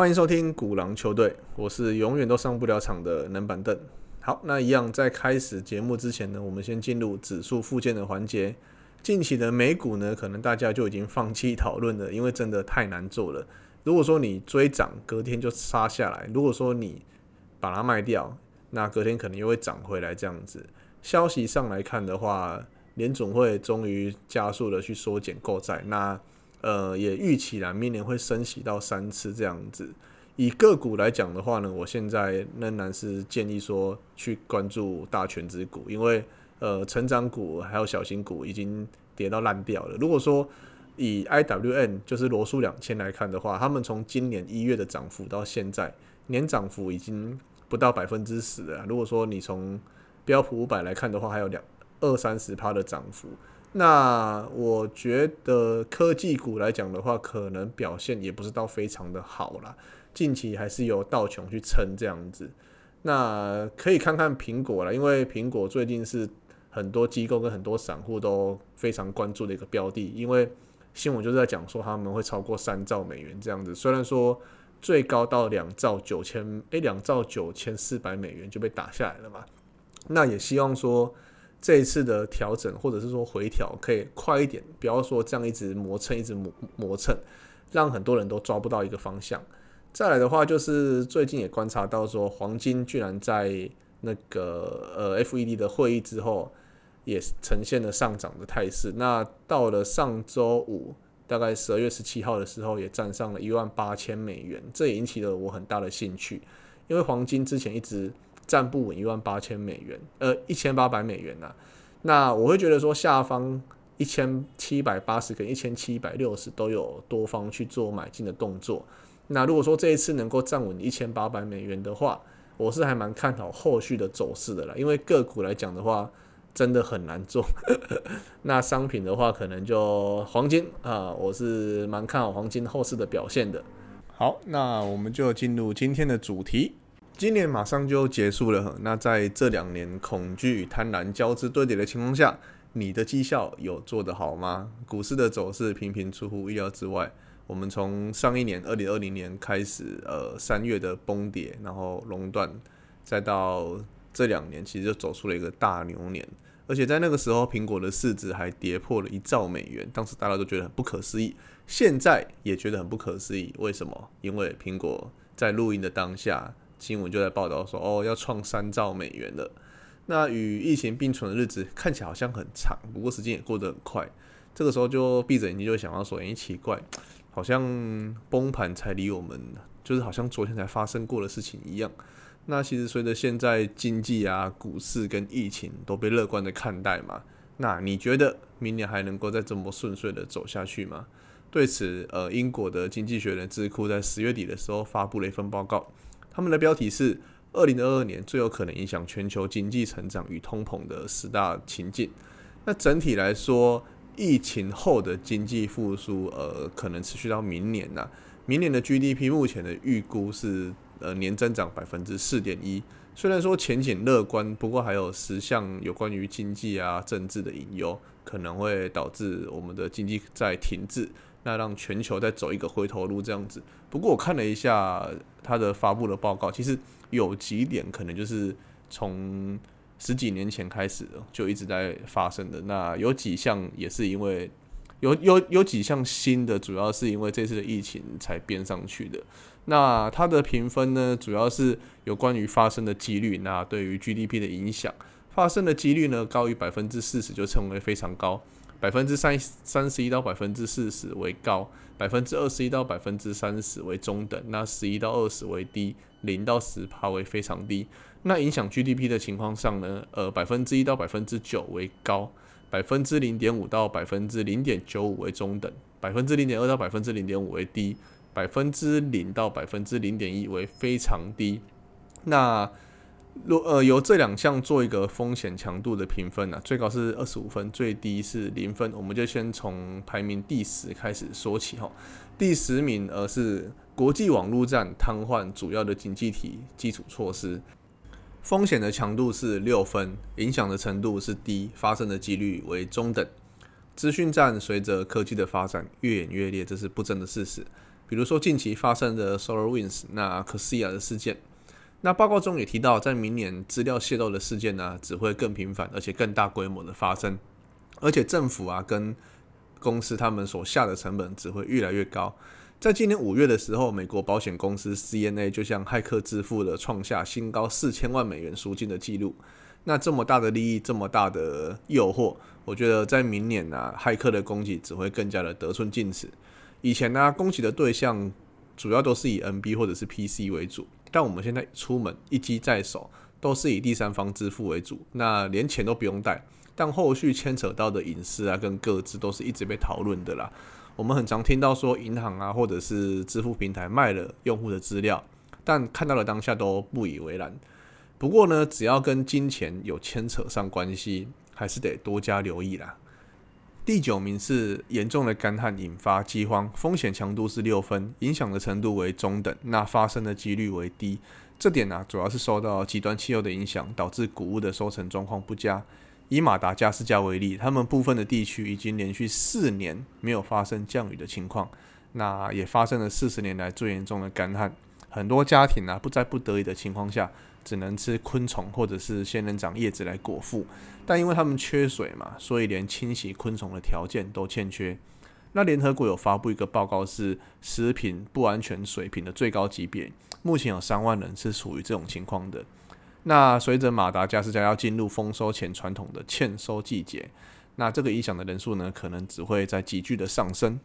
欢迎收听古狼球队，我是永远都上不了场的冷板凳。好，那一样在开始节目之前呢，我们先进入指数附件的环节。近期的美股呢，可能大家就已经放弃讨论了，因为真的太难做了。如果说你追涨，隔天就杀下来；如果说你把它卖掉，那隔天可能又会涨回来。这样子，消息上来看的话，联总会终于加速的去缩减购债，那呃也预期啦明年会升息到三次这样子。以个股来讲的话呢，我现在仍然是建议说去关注大全指股，因为呃成长股还有小型股已经跌到烂掉了。如果说以 IWN 就是罗素两千来看的话，他们从今年一月的涨幅到现在年涨幅已经不到百分之十了。如果说你从标普五百来看的话，还有两二三十趴的涨幅。那我觉得科技股来讲的话，可能表现也不是到非常的好啦。近期还是由道琼去撑这样子。那可以看看苹果了，因为苹果最近是很多机构跟很多散户都非常关注的一个标的，因为新闻就是在讲说他们会超过三兆美元这样子。虽然说最高到两兆九千，诶，两兆九千四百美元就被打下来了嘛。那也希望说。这一次的调整或者是说回调可以快一点，不要说这样一直磨蹭，一直磨磨蹭，让很多人都抓不到一个方向。再来的话，就是最近也观察到说，黄金居然在那个呃 FED 的会议之后，也呈现了上涨的态势。那到了上周五，大概十二月十七号的时候，也站上了一万八千美元，这也引起了我很大的兴趣，因为黄金之前一直。站不稳一万八千美元，呃，一千八百美元呐。那我会觉得说，下方一千七百八十跟一千七百六十都有多方去做买进的动作。那如果说这一次能够站稳一千八百美元的话，我是还蛮看好后续的走势的啦。因为个股来讲的话，真的很难做。那商品的话，可能就黄金啊，我是蛮看好黄金后市的表现的。好，那我们就进入今天的主题。今年马上就结束了，那在这两年恐惧与贪婪交织堆叠的情况下，你的绩效有做得好吗？股市的走势频频出乎意料之外。我们从上一年二零二零年开始，呃，三月的崩跌，然后熔断，再到这两年，其实就走出了一个大牛年。而且在那个时候，苹果的市值还跌破了一兆美元，当时大家都觉得很不可思议，现在也觉得很不可思议。为什么？因为苹果在录音的当下。新闻就在报道说，哦，要创三兆美元了。那与疫情并存的日子看起来好像很长，不过时间也过得很快。这个时候就闭着眼睛就会想到说，诶，奇怪，好像崩盘才离我们，就是好像昨天才发生过的事情一样。那其实随着现在经济啊、股市跟疫情都被乐观的看待嘛，那你觉得明年还能够再这么顺遂的走下去吗？对此，呃，英国的经济学人智库在十月底的时候发布了一份报告。他们的标题是《二零二二年最有可能影响全球经济成长与通膨的十大情境》。那整体来说，疫情后的经济复苏，呃，可能持续到明年呐。明年的 GDP 目前的预估是呃年增长百分之四点一。虽然说前景乐观，不过还有十项有关于经济啊、政治的隐忧，可能会导致我们的经济在停滞。那让全球再走一个回头路这样子。不过我看了一下他的发布的报告，其实有几点可能就是从十几年前开始就一直在发生的。那有几项也是因为有有有几项新的，主要是因为这次的疫情才编上去的。那它的评分呢，主要是有关于发生的几率，那对于 GDP 的影响，发生的几率呢高于百分之四十就称为非常高。百分之三三十一到百分之四十为高，百分之二十一到百分之三十为中等，那十一到二十为低，零到十帕为非常低。那影响 GDP 的情况上呢，呃，百分之一到百分之九为高，百分之零点五到百分之零点九五为中等，百分之零点二到百分之零点五为低，百分之零到百分之零点一为非常低。那若呃由这两项做一个风险强度的评分呢，最高是二十五分，最低是零分。我们就先从排名第十开始说起哈。第十名呃是国际网络站瘫痪主要的经济体基础措施，风险的强度是六分，影响的程度是低，发生的几率为中等。资讯站随着科技的发展越演越烈，这是不争的事实。比如说近期发生的 SolarWinds 那科西亚的事件。那报告中也提到，在明年资料泄露的事件呢，只会更频繁，而且更大规模的发生，而且政府啊跟公司他们所下的成本只会越来越高。在今年五月的时候，美国保险公司 CNA 就向骇客支付了创下新高四千万美元赎金的记录。那这么大的利益，这么大的诱惑，我觉得在明年呢，骇客的攻击只会更加的得寸进尺。以前呢，攻击的对象主要都是以 NB 或者是 PC 为主。但我们现在出门一机在手，都是以第三方支付为主，那连钱都不用带，但后续牵扯到的隐私啊，跟各自都是一直被讨论的啦。我们很常听到说银行啊，或者是支付平台卖了用户的资料，但看到了当下都不以为然。不过呢，只要跟金钱有牵扯上关系，还是得多加留意啦。第九名是严重的干旱引发饥荒，风险强度是六分，影响的程度为中等，那发生的几率为低。这点呢，主要是受到极端气候的影响，导致谷物的收成状况不佳。以马达加斯加为例，他们部分的地区已经连续四年没有发生降雨的情况，那也发生了四十年来最严重的干旱。很多家庭啊，不在不得已的情况下。只能吃昆虫或者是仙人掌叶子来果腹，但因为他们缺水嘛，所以连清洗昆虫的条件都欠缺。那联合国有发布一个报告，是食品不安全水平的最高级别，目前有三万人是处于这种情况的。那随着马达加斯加要进入丰收前传统的欠收季节，那这个影响的人数呢，可能只会在急剧的上升。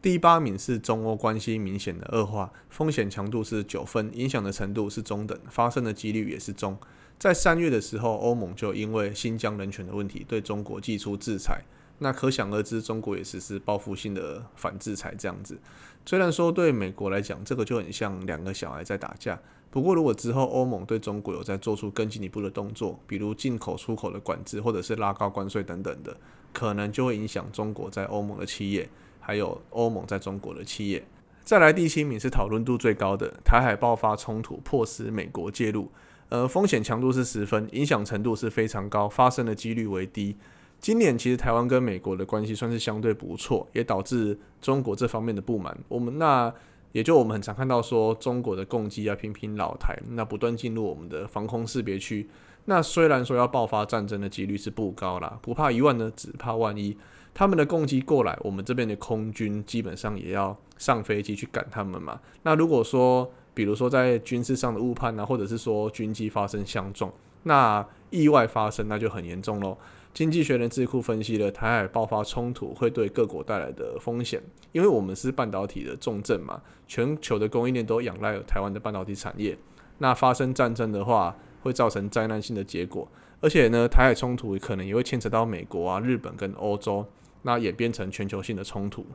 第八名是中欧关系明显的恶化，风险强度是九分，影响的程度是中等，发生的几率也是中。在三月的时候，欧盟就因为新疆人权的问题对中国寄出制裁，那可想而知，中国也实施报复性的反制裁这样子。虽然说对美国来讲，这个就很像两个小孩在打架，不过如果之后欧盟对中国有在做出更进一步的动作，比如进口出口的管制，或者是拉高关税等等的，可能就会影响中国在欧盟的企业。还有欧盟在中国的企业，再来第七名是讨论度最高的台海爆发冲突，迫使美国介入。呃，风险强度是十分，影响程度是非常高，发生的几率为低。今年其实台湾跟美国的关系算是相对不错，也导致中国这方面的不满。我们那也就我们很常看到说中国的攻击啊频频老台，那不断进入我们的防空识别区。那虽然说要爆发战争的几率是不高啦，不怕一万呢，只怕万一。他们的攻击过来，我们这边的空军基本上也要上飞机去赶他们嘛。那如果说，比如说在军事上的误判啊，或者是说军机发生相撞，那意外发生那就很严重喽。经济学人智库分析了台海爆发冲突会对各国带来的风险，因为我们是半导体的重镇嘛，全球的供应链都仰赖台湾的半导体产业。那发生战争的话，会造成灾难性的结果，而且呢，台海冲突可能也会牵扯到美国啊、日本跟欧洲。那演变成全球性的冲突。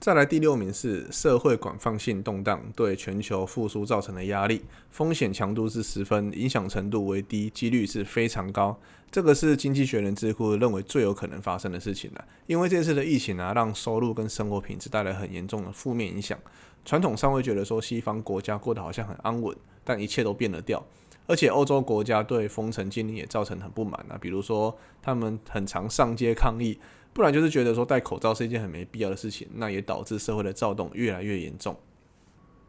再来第六名是社会广泛性动荡对全球复苏造成的压力，风险强度是十分，影响程度为低，几率是非常高。这个是经济学人智库认为最有可能发生的事情了，因为这次的疫情啊，让收入跟生活品质带来很严重的负面影响。传统上会觉得说西方国家过得好像很安稳，但一切都变了调。而且欧洲国家对封城禁令也造成很不满啊，比如说他们很常上街抗议。不然就是觉得说戴口罩是一件很没必要的事情，那也导致社会的躁动越来越严重。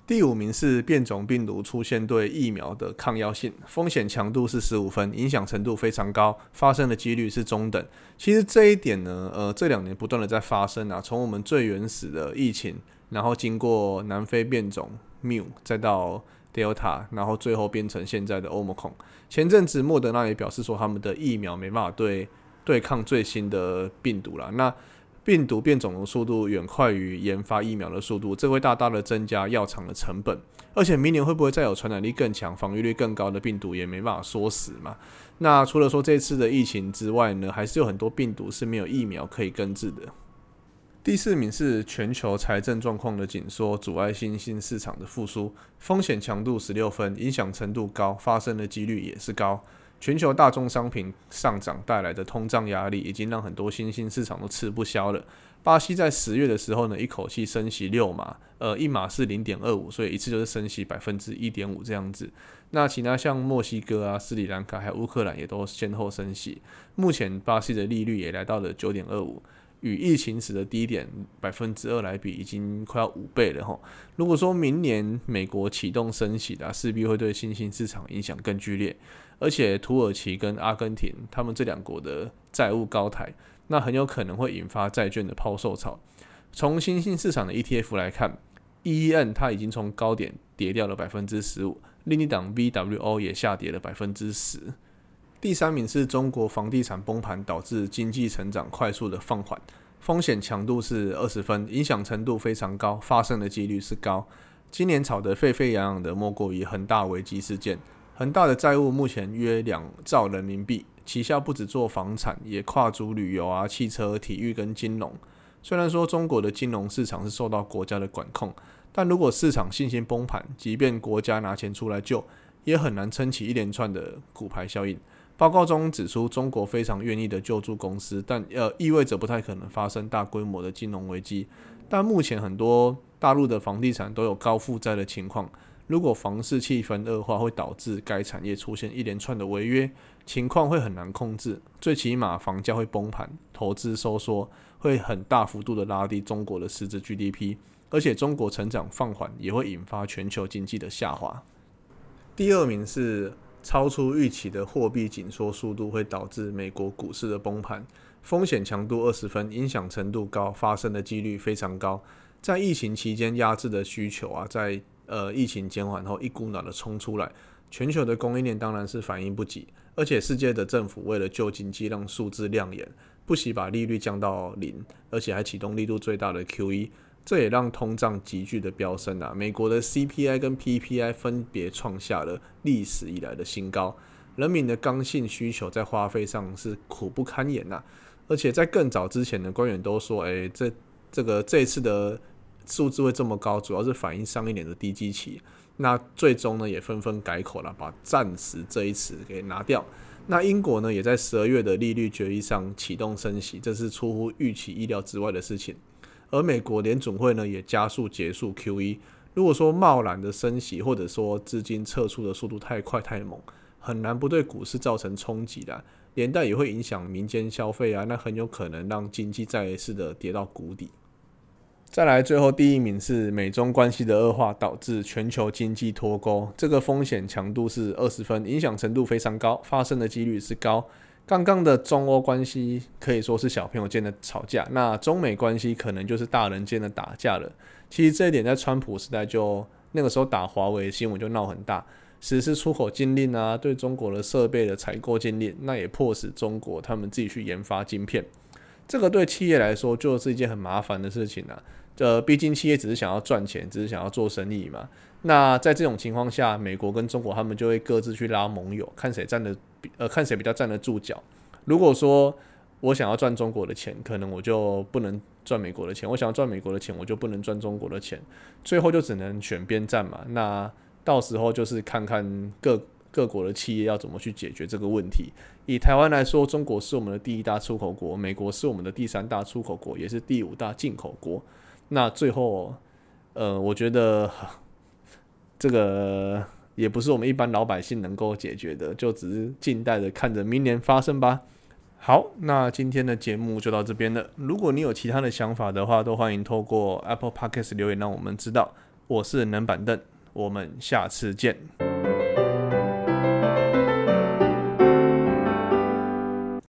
第五名是变种病毒出现对疫苗的抗药性，风险强度是十五分，影响程度非常高，发生的几率是中等。其实这一点呢，呃，这两年不断的在发生啊，从我们最原始的疫情，然后经过南非变种 Mu，再到 Delta，然后最后变成现在的 Omicron。前阵子莫德纳也表示说，他们的疫苗没办法对。对抗最新的病毒了，那病毒变种的速度远快于研发疫苗的速度，这会大大的增加药厂的成本。而且明年会不会再有传染力更强、防御率更高的病毒，也没办法说死嘛。那除了说这次的疫情之外呢，还是有很多病毒是没有疫苗可以根治的。第四名是全球财政状况的紧缩，阻碍新兴市场的复苏，风险强度十六分，影响程度高，发生的几率也是高。全球大宗商品上涨带来的通胀压力，已经让很多新兴市场都吃不消了。巴西在十月的时候呢，一口气升息六码，呃，一码是零点二五，所以一次就是升息百分之一点五这样子。那其他像墨西哥啊、斯里兰卡还有乌克兰也都先后升息。目前巴西的利率也来到了九点二五，与疫情时的低点百分之二来比，已经快要五倍了哈。如果说明年美国启动升息的，势必会对新兴市场影响更剧烈。而且土耳其跟阿根廷他们这两国的债务高台，那很有可能会引发债券的抛售潮。从新兴市场的 ETF 来看，EEN 它已经从高点跌掉了百分之十五，另一档 VWO 也下跌了百分之十。第三名是中国房地产崩盘导致经济成长快速的放缓，风险强度是二十分，影响程度非常高，发生的几率是高。今年炒得沸沸扬扬的莫过于恒大危机事件，恒大的债务目前约两兆人民币，旗下不止做房产，也跨足旅游啊、汽车、体育跟金融。虽然说中国的金融市场是受到国家的管控，但如果市场信心崩盘，即便国家拿钱出来救，也很难撑起一连串的股牌效应。报告中指出，中国非常愿意的救助公司，但呃意味着不太可能发生大规模的金融危机。但目前很多大陆的房地产都有高负债的情况，如果房市气氛恶化，会导致该产业出现一连串的违约情况，会很难控制。最起码房价会崩盘，投资收缩，会很大幅度的拉低中国的实质 GDP，而且中国成长放缓也会引发全球经济的下滑。第二名是。超出预期的货币紧缩速度会导致美国股市的崩盘，风险强度二十分，影响程度高，发生的几率非常高。在疫情期间压制的需求啊，在呃疫情减缓后一股脑的冲出来，全球的供应链当然是反应不及，而且世界的政府为了救经济，让数字亮眼，不惜把利率降到零，而且还启动力度最大的 QE。这也让通胀急剧的飙升啊！美国的 CPI 跟 PPI 分别创下了历史以来的新高，人民的刚性需求在花费上是苦不堪言呐。而且在更早之前的官员都说，诶，这这个这次的数字会这么高，主要是反映上一年的低基期。那最终呢，也纷纷改口了，把“暂时”这一词给拿掉。那英国呢，也在十二月的利率决议上启动升息，这是出乎预期意料之外的事情。而美国联总会呢也加速结束 QE。如果说贸然的升息，或者说资金撤出的速度太快太猛，很难不对股市造成冲击的，连带也会影响民间消费啊，那很有可能让经济再一次的跌到谷底。再来，最后第一名是美中关系的恶化导致全球经济脱钩，这个风险强度是二十分，影响程度非常高，发生的几率是高。刚刚的中欧关系可以说是小朋友间的吵架，那中美关系可能就是大人间的打架了。其实这一点在川普时代就那个时候打华为新闻就闹很大，实施出口禁令啊，对中国的设备的采购禁令，那也迫使中国他们自己去研发晶片。这个对企业来说就是一件很麻烦的事情啊。呃，毕竟企业只是想要赚钱，只是想要做生意嘛。那在这种情况下，美国跟中国他们就会各自去拉盟友，看谁站得呃看谁比较站得住脚。如果说我想要赚中国的钱，可能我就不能赚美国的钱；我想要赚美国的钱，我就不能赚中国的钱。最后就只能选边站嘛。那到时候就是看看各各国的企业要怎么去解决这个问题。以台湾来说，中国是我们的第一大出口国，美国是我们的第三大出口国，也是第五大进口国。那最后，呃，我觉得。这个也不是我们一般老百姓能够解决的，就只是静待着看着明年发生吧。好，那今天的节目就到这边了。如果你有其他的想法的话，都欢迎透过 Apple Podcast 留言让我们知道。我是冷板凳，我们下次见。